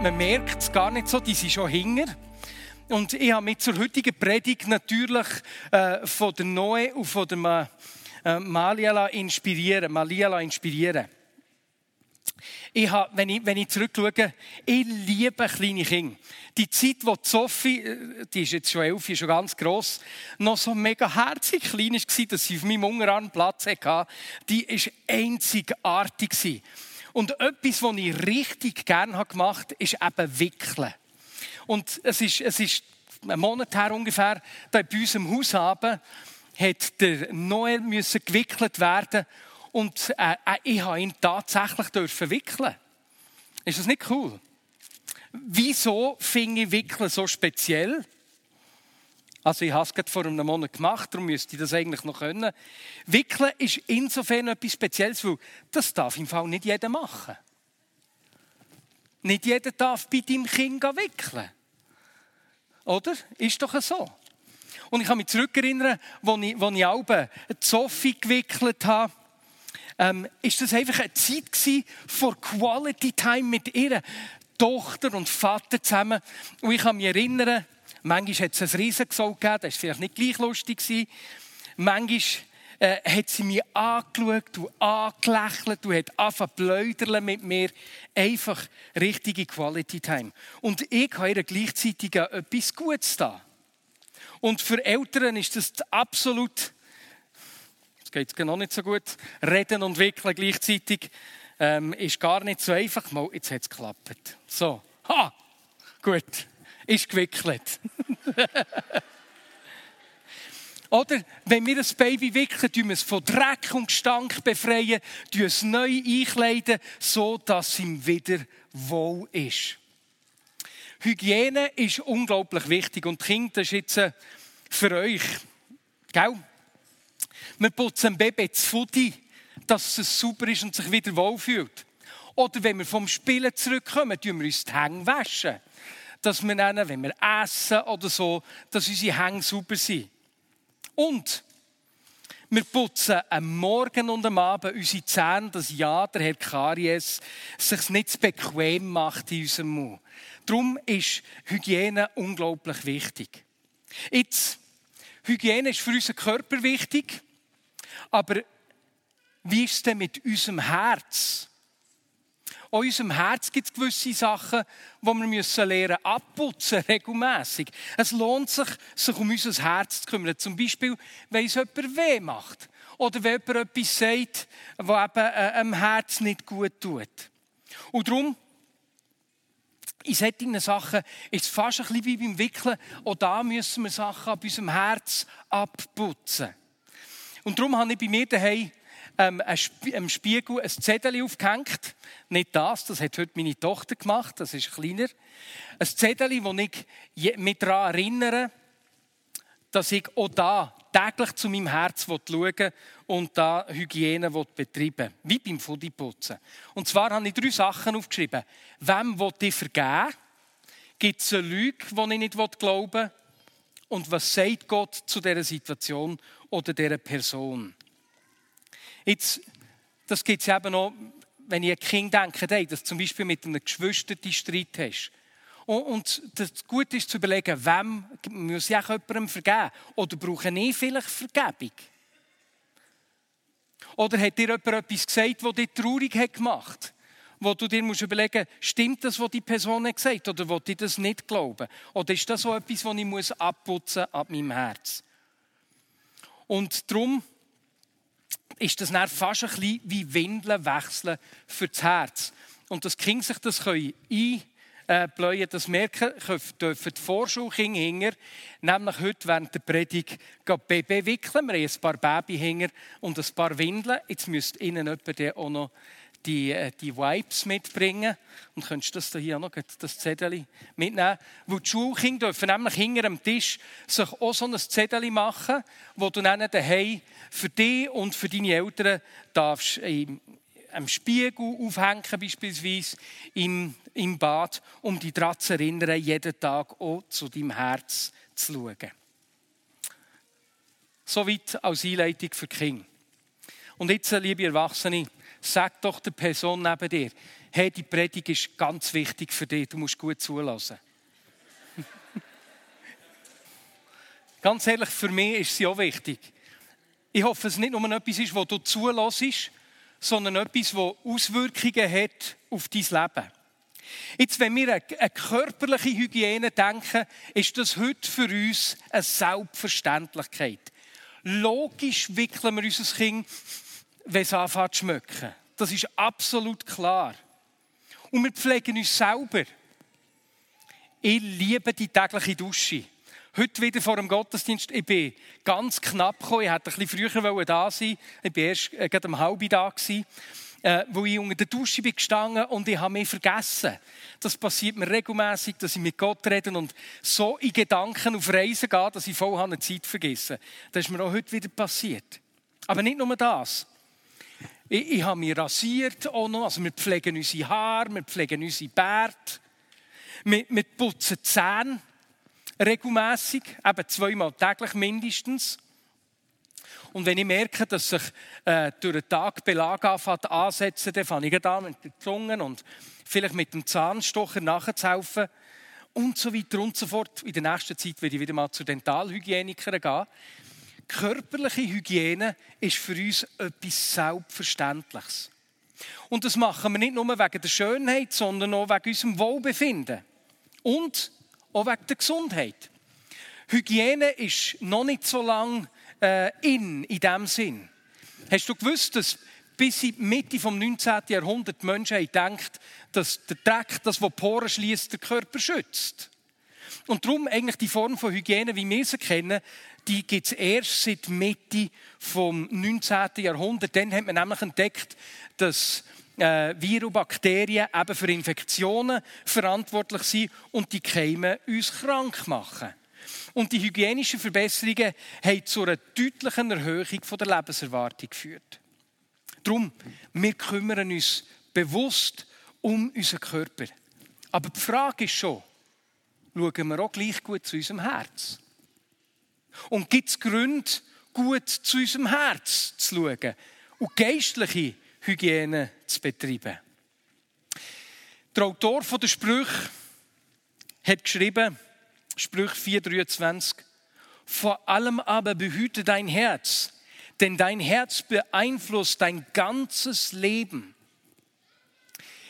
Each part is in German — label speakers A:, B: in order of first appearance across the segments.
A: Man merkt es gar nicht so, die sind schon hinger. Und ich habe mich zur heutigen Predigt natürlich äh, von der Noe und von der äh, Maliala inspirieren. Maliala inspirieren. Ich habe, wenn, ich, wenn ich zurückschaue, ich liebe kleine Kinder. Die Zeit, wo die Sophie, äh, die ist jetzt schon elf, ist schon ganz gross, noch so mega herzig klein war, dass sie auf meinem Unterarm Platz hatte, die war einzigartig. Und etwas, was ich richtig gerne gemacht habe, ist eben Wickeln. Und es ist, es ist einen Monat her ungefähr, da bei uns im Haus haben, hat der Noel müssen gewickelt werden und äh, äh, ich habe ihn tatsächlich dürfen wickeln. Ist das nicht cool? Wieso finde ich Wickeln so speziell? Also ich habe es gerade vor einem Monat gemacht, darum müsste ich das eigentlich noch können. Wickeln ist insofern etwas Spezielles, weil das darf im Fall nicht jeder machen. Nicht jeder darf bei deinem Kind wickeln. Oder? Ist doch so. Und ich kann mich zurückerinnern, als ich, als ich Alben Sophie gewickelt habe, ähm, ist das einfach eine Zeit gewesen vor Quality Time mit ihrer Tochter und Vater zusammen. Und ich kann mich erinnern, manchmal hat es ein Riesengesau gegeben, das war vielleicht nicht gleich lustig. Manchmal äh, hat sie mich angeschaut und angelächelt und hat angefangen mit mir. Einfach richtige Quality Time. Und ich habe ihr gleichzeitig etwas Gutes da. Und für Eltern ist das absolut Jetzt geht es genau nicht so gut. Reden und wickeln gleichzeitig ähm, ist gar nicht so einfach. Mal, jetzt hat es geklappt. So, ha, gut, ist gewickelt. Oder wenn wir ein Baby wickeln, tun wir es von Dreck und Gestank befreien, tun es neu einkleiden, so dass es ihm wieder wohl ist. Hygiene ist unglaublich wichtig und Kind, das ist jetzt äh, für euch, gell? Wir putzen dem Baby das Fudi, dass es super ist und sich wieder wohlfühlt. Oder wenn wir vom Spielen zurückkommen, tun wir uns die Hänge waschen. Dass wir dann, wenn wir essen oder so, dass unsere Hänge super sind. Und wir putzen am Morgen und am Abend unsere Zähne, dass ja, der Herr Karies sich nicht zu bequem macht in unserem Mund. Darum ist Hygiene unglaublich wichtig. Jetzt, Hygiene ist für unseren Körper wichtig. Aber wie ist es denn mit unserem Herz? An unserem Herz gibt es gewisse Sachen, die wir müssen lernen abputzen, regelmässig. Es lohnt sich, sich um unser Herz zu kümmern. Zum Beispiel, wenn es jemand weh macht. Oder wenn jemand etwas sagt, was eben äh, am Herz nicht gut tut. Und darum, in solchen Sachen ist es fast ein bisschen wie beim Wickeln. Auch da müssen wir Sachen ab unserem Herz abputzen. Und darum habe ich bei mir daheim ähm, einem Spiegel ein Zettel aufgehängt. Nicht das, das hat heute meine Tochter gemacht, das ist kleiner. Ein Zettel, wo ich mich daran erinnere, dass ich auch da täglich zu meinem Herz schauen und da Hygiene betreiben wie beim Foodiputzen. Und zwar habe ich drei Sachen aufgeschrieben. Wem will ich vergeben? Gibt es eine Lüge, die ich nicht glauben will? Und was sagt Gott zu dieser Situation oder dieser Person. Jetzt, das gibt es eben noch, wenn ich an Kind denke, hey, dass du zum Beispiel mit einem Geschwister Streit hast. Und das Gute ist zu überlegen, wem muss ich auch jemandem vergeben? Oder brauche ich vielleicht Vergebung? Oder hat dir jemand etwas gesagt, das dich traurig hat gemacht wo du dir musst überlegen musst, stimmt das, was die Person hat gesagt hat, oder will ich das nicht glauben? Oder ist das so etwas, was ich abputzen muss ab meinem Herz? Und darum ist das dann fast ein bisschen wie Windeln wechseln für das Herz. Und das Kind sich das können einbläuen, das merken, dürfen die Vorschulkinder hinger, nämlich heute während der Predigt Baby wickeln. Wir haben ein paar Babyhinger und ein paar Windeln. Jetzt müsste Ihnen jemand auch noch die, äh, die Wipes mitbringen. Und könntest das hier noch, das Zettel mitnehmen. Weil die Schulkinder dürfen nämlich hinter dem Tisch sich auch so ein Zettel machen, wo du dann daheim für dich und für deine Eltern darfst im, am Spiegel aufhängen, beispielsweise im, im Bad, um dich daran zu erinnern, jeden Tag auch zu deinem Herz zu schauen. Soweit als Einleitung für Kinder. Und jetzt, liebe Erwachsene, sag doch der Person neben dir, hey, die Predigt ist ganz wichtig für dich, du musst gut zulassen. ganz ehrlich, für mich ist sie auch wichtig. Ich hoffe, es nicht nur etwas ist, wo du zulässt, sondern etwas, das Auswirkungen hat auf dein Leben. Jetzt, wenn wir eine körperliche Hygiene denken, ist das heute für uns eine Selbstverständlichkeit. Logisch wickeln wir unser Kind wenn es anfängt zu schmecken. Das ist absolut klar. Und wir pflegen uns selber. Ich liebe die tägliche Dusche. Heute wieder vor dem Gottesdienst, ich bin ganz knapp gekommen. Ich hätte ein bisschen früher da sein Ich war erst äh, gerade um halb da. Gewesen, äh, wo ich unter der Dusche bin gestanden und ich habe mich vergessen. Das passiert mir regelmäßig, dass ich mit Gott rede und so in Gedanken auf Reisen gehe, dass ich voll eine Zeit vergesse. Das ist mir auch heute wieder passiert. Aber nicht nur das. Ich, ich habe mich rasiert auch noch. Also wir pflegen unsere Haare, wir pflegen unsere Bärte. Wir, wir putzen die Zähne regelmässig, eben zweimal täglich mindestens. Und wenn ich merke, dass sich äh, durch den Tag Belag anfängt ansetzen, dann fange ich an mit den Zungen und vielleicht mit dem Zahnstocher nachzuhelfen und so weiter und so fort. In der nächsten Zeit werde ich wieder mal zu Dentalhygienikern gehen körperliche Hygiene ist für uns etwas Selbstverständliches. Und das machen wir nicht nur wegen der Schönheit, sondern auch wegen unserem Wohlbefinden. Und auch wegen der Gesundheit. Hygiene ist noch nicht so lange äh, in, in diesem Sinn. Hast du gewusst, dass bis in die Mitte des 19. Jahrhunderts Menschen gedacht dass der Dreck, das, was Poren schließt, den Körper schützt? Und darum eigentlich die Form von Hygiene, wie wir sie kennen, die gibt es erst seit Mitte vom 19. Jahrhundert. Dann hat man nämlich entdeckt, dass äh, Viren Bakterien eben für Infektionen verantwortlich sind und die Keime uns krank machen. Und die hygienischen Verbesserungen haben zu einer deutlichen Erhöhung der Lebenserwartung geführt. Darum, wir kümmern uns bewusst um unseren Körper. Aber die Frage ist schon, schauen wir auch gleich gut zu unserem Herz? Und gibt es Gründe, gut zu unserem Herz zu schauen und geistliche Hygiene zu betreiben? Der Autor der Sprüche hat geschrieben, Sprüch 4,23, vor allem aber behüte dein Herz, denn dein Herz beeinflusst dein ganzes Leben.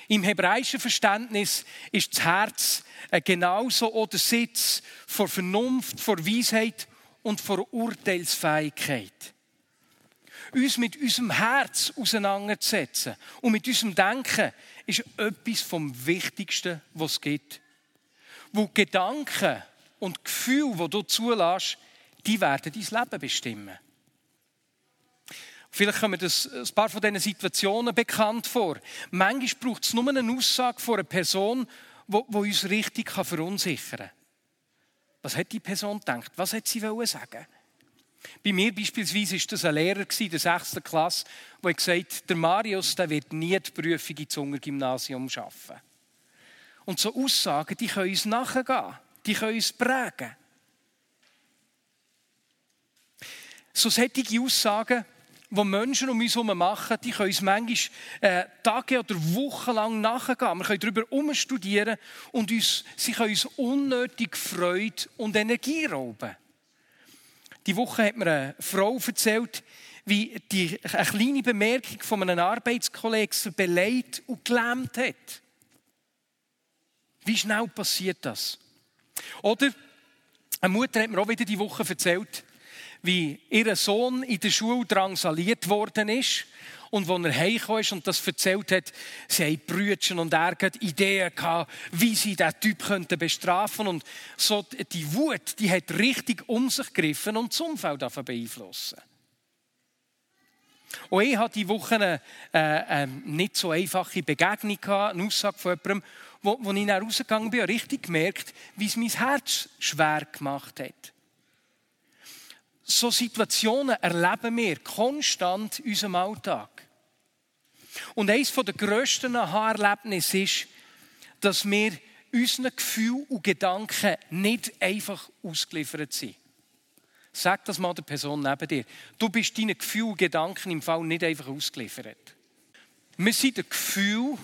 A: Im hebräischen Verständnis ist das Herz genauso der Sitz vor Vernunft, vor Weisheit und vor Urteilsfähigkeit. Uns mit unserem Herz auseinanderzusetzen und mit unserem Denken ist etwas vom Wichtigsten, was es gibt. Wo Gedanken und Gefühle, die du zulässt, die werden dein Leben bestimmen. Vielleicht kommen das ein paar von diesen Situationen bekannt vor. Manchmal braucht es nur eine Aussage von einer Person, die, uns richtig verunsichern kann. Was hat die Person gedacht? Was hat sie sagen? Bei mir beispielsweise war das ein Lehrer in der 6. Klasse, der gesagt hat, der Marius der wird nie die Prüfung ins Gymnasium schaffen. Und so Aussagen, die können uns nachgehen, die können uns prägen. So solche Aussagen die Menschen um uns herum machen, die können uns manchmal äh, Tage oder Wochen lang nachgehen. Wir können darüber umstudieren und uns, sie können uns unnötig Freude und Energie rauben. Die Woche hat mir eine Frau erzählt, wie die, eine kleine Bemerkung von einem Arbeitskollegen sie beleidigt und gelähmt hat. Wie schnell passiert das? Oder eine Mutter hat mir auch wieder die Woche erzählt, wie ihr Sohn in der Schule drangsaliert worden ist. Und als er heimgekommen ist und das erzählt hat, sie haben Brüdchen und er Ideen gehabt, wie sie diesen Typ könnten bestrafen Und so die Wut, die hat richtig um sich gegriffen und das Umfeld beeinflussen. Und ich hatte diese Woche eine äh, äh, nicht so einfache Begegnung, gehabt, eine Aussage von jemandem, wo, wo ich dann rausgegangen bin, und richtig gemerkt, wie es mein Herz schwer gemacht hat. So Situationen erleben wir konstant in unserem Alltag. Und eines der grössten Aha-Erlebnisse ist, dass wir unseren Gefühlen und Gedanken nicht einfach ausgeliefert sind. Sag das mal der Person neben dir. Du bist deinen Gefühlen und Gedanken im Fall nicht einfach ausgeliefert. Wir sind den Gefühlen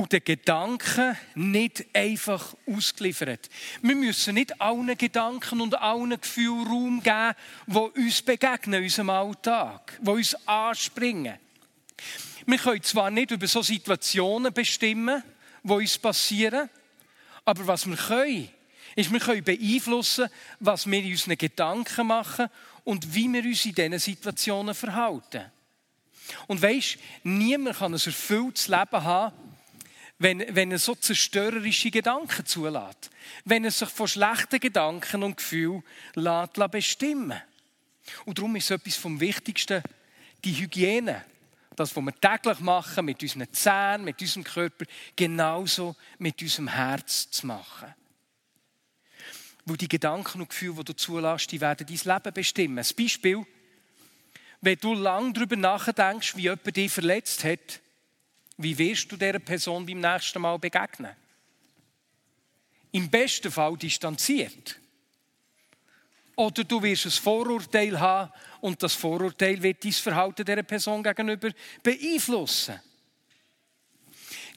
A: und den Gedanken nicht einfach ausgeliefert. Wir müssen nicht allen Gedanken und allen Gefühlen Raum geben, die uns begegnen in unserem Alltag, die uns anspringen. Wir können zwar nicht über so Situationen bestimmen, die uns passieren, aber was wir können, ist, wir können beeinflussen, was wir in unseren Gedanken machen und wie wir uns in diesen Situationen verhalten. Und weisst, niemand kann ein erfülltes Leben haben, wenn, wenn er so zerstörerische Gedanken zulässt. Wenn er sich von schlechten Gedanken und Gefühlen lässt, bestimmen Und darum ist etwas vom Wichtigsten, die Hygiene. Das, was wir täglich machen, mit unseren Zähnen, mit unserem Körper, genauso mit unserem Herz zu machen. Weil die Gedanken und Gefühle, die du zulässt, die werden dein Leben bestimmen. Ein Beispiel, wenn du lange darüber nachdenkst, wie jemand dich verletzt hat, wie wirst du dieser Person beim nächsten Mal begegnen? Im besten Fall distanziert. Oder du wirst ein Vorurteil haben und das Vorurteil wird dein Verhalten dieser Person gegenüber beeinflussen.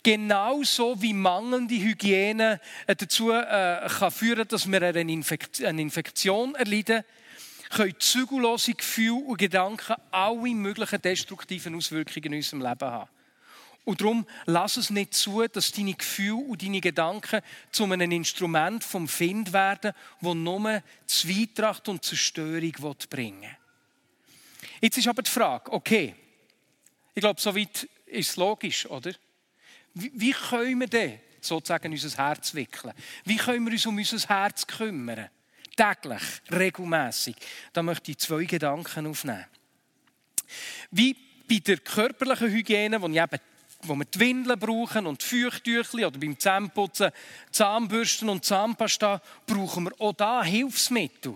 A: Genauso wie mangelnde Hygiene äh, dazu äh, kann führen, dass wir eine, Infekt eine Infektion erleiden, können zügellose Gefühle und Gedanken alle möglichen destruktiven Auswirkungen in unserem Leben haben. Und darum lass es nicht zu, dass deine Gefühle und deine Gedanken zu einem Instrument vom Find werden, wo nur Zweitracht und Zerstörung bringen will. Jetzt ist aber die Frage, okay, ich glaube, soweit ist es logisch, oder? Wie, wie können wir denn sozusagen unser Herz wickeln? Wie können wir uns um unser Herz kümmern? Täglich, regelmäßig. Da möchte ich zwei Gedanken aufnehmen. Wie bei der körperlichen Hygiene, wo ich eben wo wir die Windeln brauchen und die Feuchttücher oder beim Zähneputzen Zahnbürsten und Zahnpasta, brauchen wir auch da Hilfsmittel.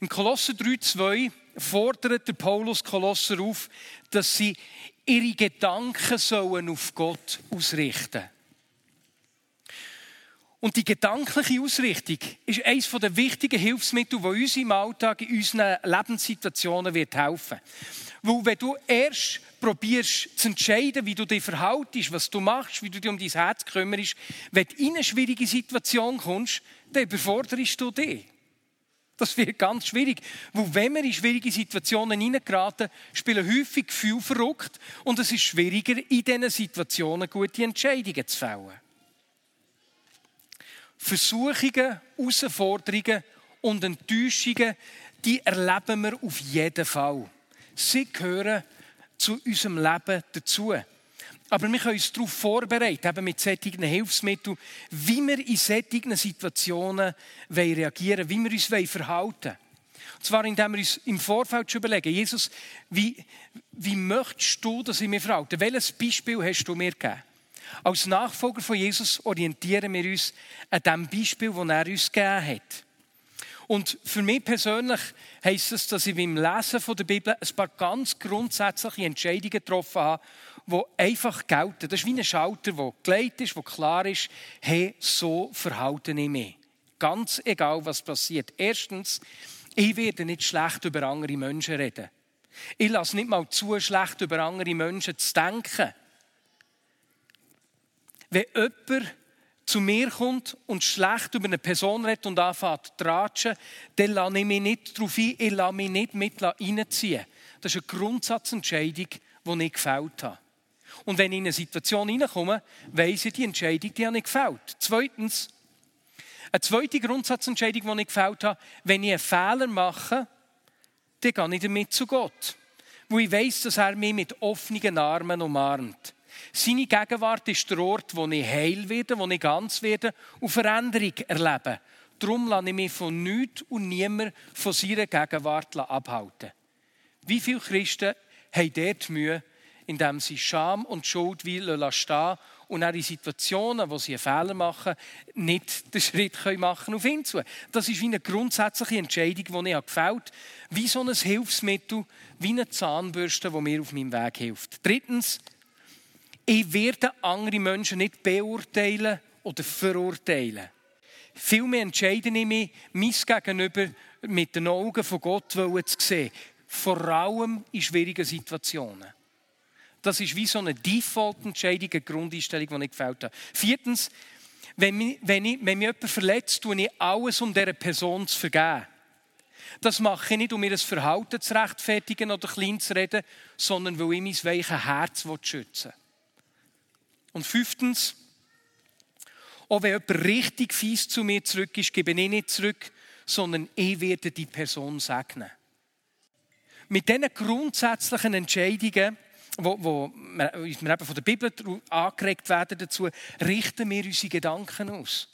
A: Im Kolosser 3,2 fordert der Paulus Kolosser auf, dass sie ihre Gedanken sollen auf Gott ausrichten und die gedankliche Ausrichtung ist eines der wichtigen Hilfsmittel, die uns im Alltag, in unseren Lebenssituationen wird helfen Weil wenn du erst probierst zu entscheiden, wie du dich verhaltest, was du machst, wie du dich um dein Herz kümmerst, wenn du in eine schwierige Situation kommst, dann überforderst du dich. Das wird ganz schwierig. Weil wenn wir in schwierige Situationen hineingeraten, spielen häufig Gefühle verrückt und es ist schwieriger, in diesen Situationen gute Entscheidungen zu fällen. Versuchungen, Herausforderungen und Enttäuschungen, die erleben wir auf jeden Fall. Sie gehören zu unserem Leben dazu. Aber wir können uns darauf vorbereiten, eben mit solchen Hilfsmitteln, wie wir in solchen Situationen reagieren wie wir uns verhalten wollen. Und zwar, indem wir uns im Vorfeld schon überlegen, Jesus, wie, wie möchtest du, dass ich mich verhalte? Welches Beispiel hast du mir gegeben? Als Nachfolger von Jesus orientieren wir uns an dem Beispiel, das er uns gegeben hat. Und für mich persönlich heisst es, dass ich beim Lesen der Bibel ein paar ganz grundsätzliche Entscheidungen getroffen habe, die einfach gelten. Das ist wie ein Schalter, der gelegt ist, der klar ist, hey, so verhalte ich mich. Ganz egal, was passiert. Erstens, ich werde nicht schlecht über andere Menschen reden. Ich lasse nicht mal zu, schlecht über andere Menschen zu denken. Wenn jemand zu mir kommt und schlecht über eine Person redet und anfängt zu tratschen, dann lasse ich mich nicht darauf ein, ich lasse mich nicht mit reinziehen. Das ist eine Grundsatzentscheidung, die ich gefällt habe. Und wenn ich in eine Situation hineinkomme, weiss ich, die Entscheidung, die habe ich gefällt. Zweitens, eine zweite Grundsatzentscheidung, die ich gefällt habe, wenn ich einen Fehler mache, dann gehe ich damit zu Gott. Wo ich weiss, dass er mich mit offenen Armen umarmt. Seine Gegenwart ist der Ort, wo ich heil werde, wo ich ganz werde und Veränderung erlebe. darum lasse ich mich von nichts und niemand von seiner Gegenwart abhalten. Wie viele Christen haben dort Mühe, indem sie Scham und Schuld wie stehen und auch in Situationen, wo sie einen Fehler machen, nicht den Schritt machen auf ihn zu. Das ist wie eine grundsätzliche Entscheidung, die ich gefällt wie so ein Hilfsmittel, wie eine Zahnbürste, die mir auf meinem Weg hilft. Drittens, ich werde andere Menschen nicht beurteilen oder verurteilen. Vielmehr entscheide ich mich, mein Gegenüber mit den Augen von Gott zu sehen. Vor allem in schwierigen Situationen. Das ist wie so eine Default-Entscheidung, eine Grundeinstellung, die ich gefällt habe. Viertens, wenn mich, wenn, ich, wenn mich jemand verletzt, tue ich alles, um dieser Person zu vergeben. Das mache ich nicht, um ihr Verhalten zu rechtfertigen oder klein zu reden, sondern weil ich mein weiches Herz schützen will. Und fünftens, auch wenn jemand richtig fies zu mir zurück ist, gebe ich nicht zurück, sondern ich werde die Person segnen. Mit diesen grundsätzlichen Entscheidungen wo, wo wir, eben von der Bibel angeregt werden dazu, richten wir unsere Gedanken aus.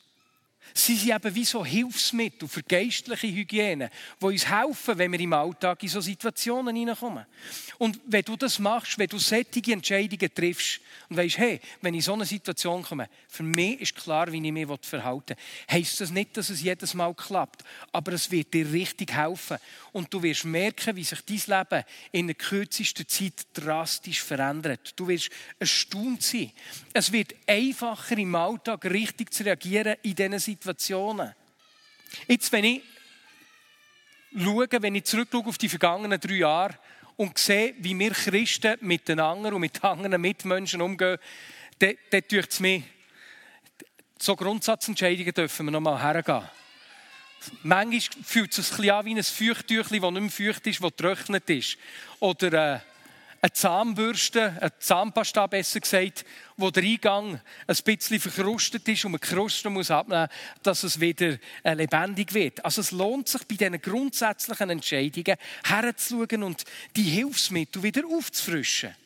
A: Sie sind eben wie so Hilfsmittel für geistliche Hygiene, die uns helfen, wenn wir im Alltag in so Situationen hineinkommen. Und wenn du das machst, wenn du sättige Entscheidungen triffst und weißt, hey, wenn ich in so eine Situation komme, für mich ist klar, wie ich mich verhalten will, heisst das nicht, dass es jedes Mal klappt, aber es wird dir richtig helfen. Und du wirst merken, wie sich dein Leben in der kürzesten Zeit drastisch verändert. Du wirst erstaunt sein. Es wird einfacher im Alltag richtig zu reagieren in diesen Situationen. Jetzt, wenn ich schaue, wenn ich zurückschaue auf die vergangenen drei Jahre und sehe, wie wir Christen miteinander und mit anderen Mitmenschen umgehen, dann, dann tut es mir, so Grundsatzentscheidungen dürfen wir noch mal hergehen. Manchmal fühlt es sich ein an wie ein Feuchttüchchen, das nicht mehr feucht ist, das getrocknet ist. Oder äh, eine Zahnbürste, eine Zahnpasta besser gesagt, wo der Eingang ein bisschen verkrustet ist und man Krusten muss abnehmen, dass es wieder äh, lebendig wird. Also es lohnt sich bei diesen grundsätzlichen Entscheidungen herzuschauen und die Hilfsmittel wieder aufzufrischen.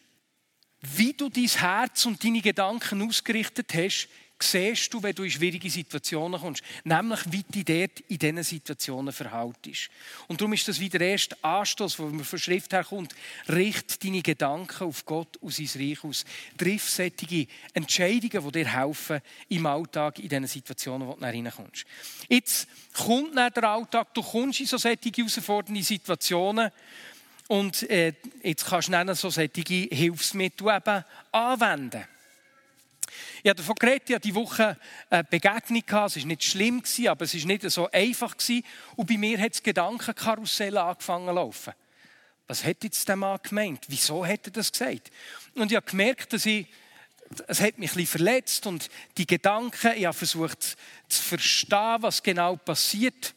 A: Wie du dein Herz und deine Gedanken ausgerichtet hast, siehst du, wenn du in schwierige Situationen kommst. Nämlich, wie du dort in diesen Situationen verhaltest. Und darum ist das wieder der erste Anstoß, wo man von Schrift her kommt. Richt deine Gedanken auf Gott aus sein Reich aus. Triff solche Entscheidungen, die dir helfen im Alltag, in diesen Situationen, wo du reinkommst. Jetzt kommt nach der Alltag, du kommst in so solche herausfordernde Situationen. Und äh, jetzt kannst du dann so solche Hilfsmittel eben anwenden. Ich habe davon geredet, ich hatte diese Woche eine Begegnung. Es war nicht schlimm, aber es war nicht so einfach. Und bei mir hat das Gedankenkarussell angefangen zu laufen. Was hat jetzt der Mann gemeint? Wieso hat er das gesagt? Und ich habe gemerkt, dass ich, es hat mich ein verletzt und die Gedanken, ich habe versucht zu verstehen, was genau passiert.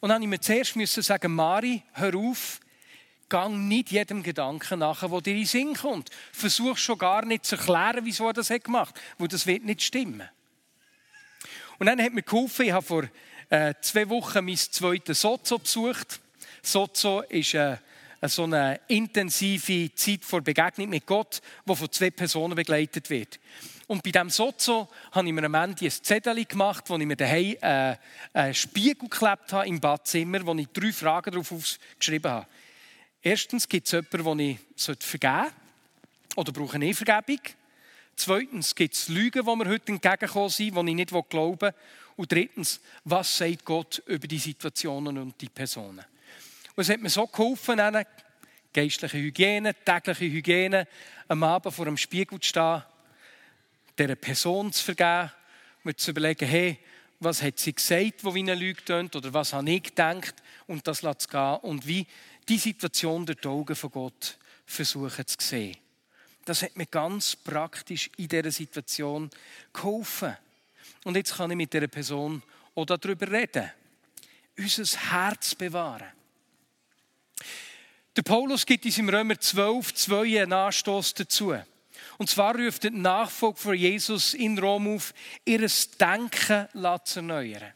A: Und dann musste ich mir zuerst sagen, Mari, hör auf, Gang nicht jedem Gedanken nach, der dir in den Sinn kommt. Versuch schon gar nicht zu erklären, wieso er das gemacht hat, weil das wird nicht stimmen. Und dann hat mir geholfen, ich habe vor äh, zwei Wochen mein zweites Sozo besucht. Sozo ist äh, so eine intensive Zeit vor Begegnung mit Gott, die von zwei Personen begleitet wird. Und bei diesem Sozo habe ich mir am Ende ein Zettel gemacht, wo ich mir daheim äh, einen Spiegel geklebt habe im Badzimmer, wo ich drei Fragen darauf geschrieben habe. Erstens gibt es jemanden, den ich vergeben sollte. Oder brauche ich Vergebung? Zweitens gibt es Lügen, die mir heute entgegengekommen sind, die ich nicht glauben will. Und drittens, was sagt Gott über die Situationen und die Personen? Und es hat mir so geholfen, eine geistliche Hygiene, tägliche Hygiene, am Abend vor dem Spiegel zu stehen, dieser Person zu vergeben, mir zu überlegen, hey, was hat sie gesagt, wo wie eine Lüge tönt, oder was habe ich gedacht und das lässt gehen und wie die Situation durch die Augen von Gott versuchen zu sehen. Das hat mir ganz praktisch in dieser Situation geholfen. Und jetzt kann ich mit dieser Person auch darüber reden. Unser Herz bewahren. Der Paulus gibt uns im Römer 12, 2 einen Anstoß dazu. Und zwar ruft der Nachfolger von Jesus in Rom auf, ihr Denken zu erneuern.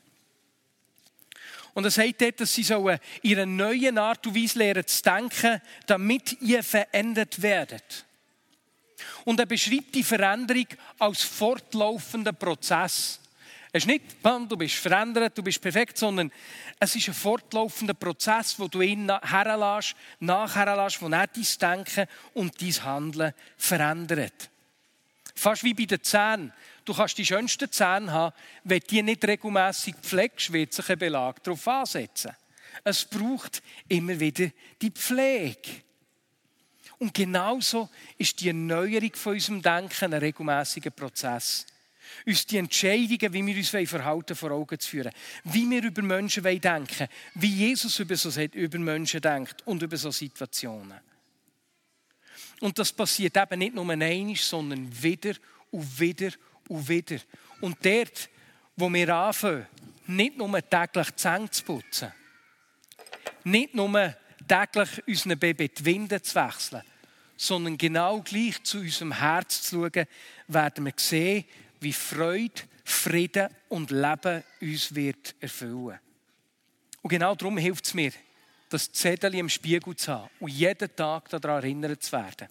A: Und er sagt dort, dass sie so ihre neue Art und Weise lernen zu denken, damit ihr verändert werdet. Und er beschreibt die Veränderung als fortlaufenden Prozess. Es ist nicht, Mann, du bist verändert, du bist perfekt, sondern es ist ein fortlaufender Prozess, wo du ihn herlässt, nachherlässt, wo er dein Denken und dein Handeln verändert. Fast wie bei den Zähnen. Du kannst die schönsten Zähne haben, wenn die nicht regelmässig pflegst, wird sich ein Belag darauf ansetzen. Es braucht immer wieder die Pflege. Und genauso ist die Erneuerung von unserem Denken ein regelmäßiger Prozess. Uns die Entscheidungen, wie wir uns verhalten vor Augen zu führen. Wie wir über Menschen denken. Wie Jesus über, so, über Menschen denkt und über so Situationen. Und das passiert eben nicht nur einmal, sondern wieder und wieder und wieder. Und dort, wo wir anfangen, nicht nur täglich die Zähne zu putzen, nicht nur täglich unseren Baby die Winde zu wechseln, sondern genau gleich zu unserem Herz zu schauen, werden wir sehen, wie Freude, Frieden und Leben uns wird erfüllen. Und genau darum hilft es mir, das Zettel im Spiegel zu haben und jeden Tag daran erinnert zu werden.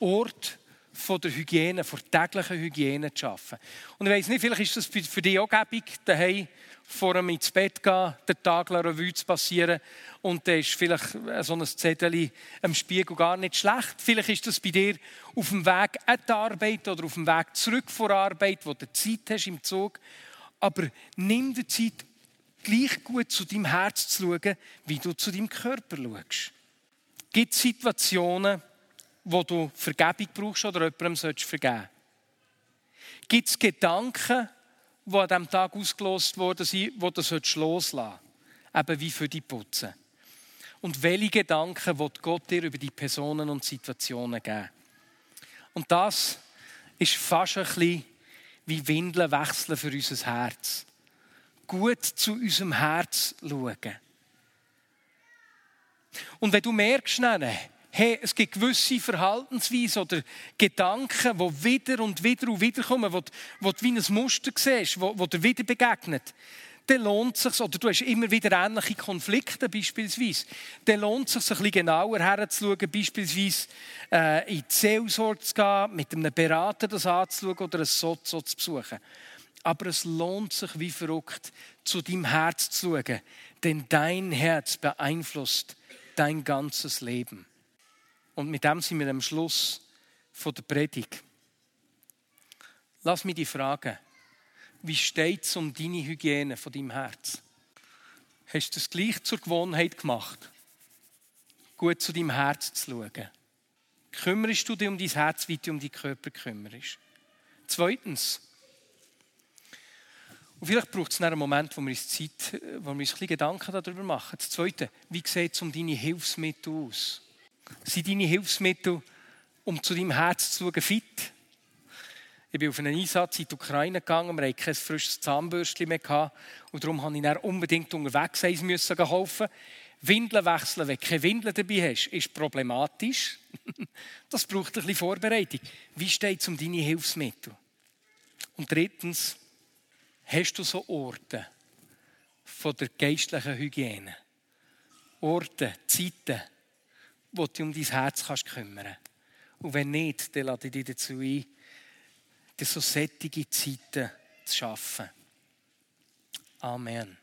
A: Ort von der Hygiene, von der täglichen Hygiene zu schaffen. Und ich weiß nicht, vielleicht ist das für dich auch gäbig, daheim vor dem ins Bett gehen, den Tag Revue zu passieren und dann ist vielleicht so ein Zettel am Spiegel gar nicht schlecht. Vielleicht ist das bei dir auf dem Weg an die Arbeit oder auf dem Weg zurück vor Arbeit, wo du Zeit hast im Zug. Aber nimm dir Zeit, gleich gut zu deinem Herz zu schauen, wie du zu deinem Körper schaust. Gibt es Situationen, wo du Vergebung brauchst oder jemandem vergeben sollst? Gibt es Gedanken, die an diesem Tag ausgelost worden sind, die du loslassen sollst? Eben wie für die Putzen. Und welche Gedanken wird Gott dir über die Personen und Situationen geben? Und das ist fast ein bisschen wie Windeln wechseln für unser Herz. Gut zu unserem Herz schauen. Und wenn du merkst, hey, es gibt gewisse Verhaltensweisen oder Gedanken, die wieder und wieder und wieder kommen, wo, wo du wie ein Muster siehst, wo, wo dir wieder begegnet, dann lohnt es sich, oder du hast immer wieder ähnliche Konflikte beispielsweise, dann lohnt es sich, ein bisschen genauer herzuschauen, beispielsweise äh, in die Seelsorge zu gehen, mit einem Berater das anzuschauen oder ein Sozo zu besuchen. Aber es lohnt sich wie verrückt, zu deinem Herz zu schauen, denn dein Herz beeinflusst dein ganzes Leben. Und mit dem sind wir am Schluss von der Predigt. Lass mich die fragen. Wie steht es um deine Hygiene von deinem Herz? Hast du es gleich zur Gewohnheit gemacht, gut zu deinem Herz zu schauen? Kümmerst du dich um dein Herz, wie du um deinen Körper kümmerst? Zweitens, und vielleicht braucht es einen Moment, wo wir uns Zeit, wo wir uns ein bisschen Gedanken darüber machen. Das Zweite, wie sieht es um deine Hilfsmittel aus? Sind deine Hilfsmittel, um zu deinem Herz zu schauen, fit? Ich bin auf einen Einsatz in die Ukraine gegangen, wir hatten kein frisches Zahnbürstchen mehr gehabt, und darum musste ich dann unbedingt unterwegs eins müssen kaufen. Windeln wechseln, wenn du keine Windeln dabei hast, ist problematisch. Das braucht ein bisschen Vorbereitung. Wie steht es um deine Hilfsmittel? Und drittens, hast du so Orte von der geistlichen Hygiene? Orte, Zeiten, wo du um dein Herz kannst kümmern Und wenn nicht, dann lade ich dich dazu ein, dir so sättige Zeiten zu schaffen. Amen.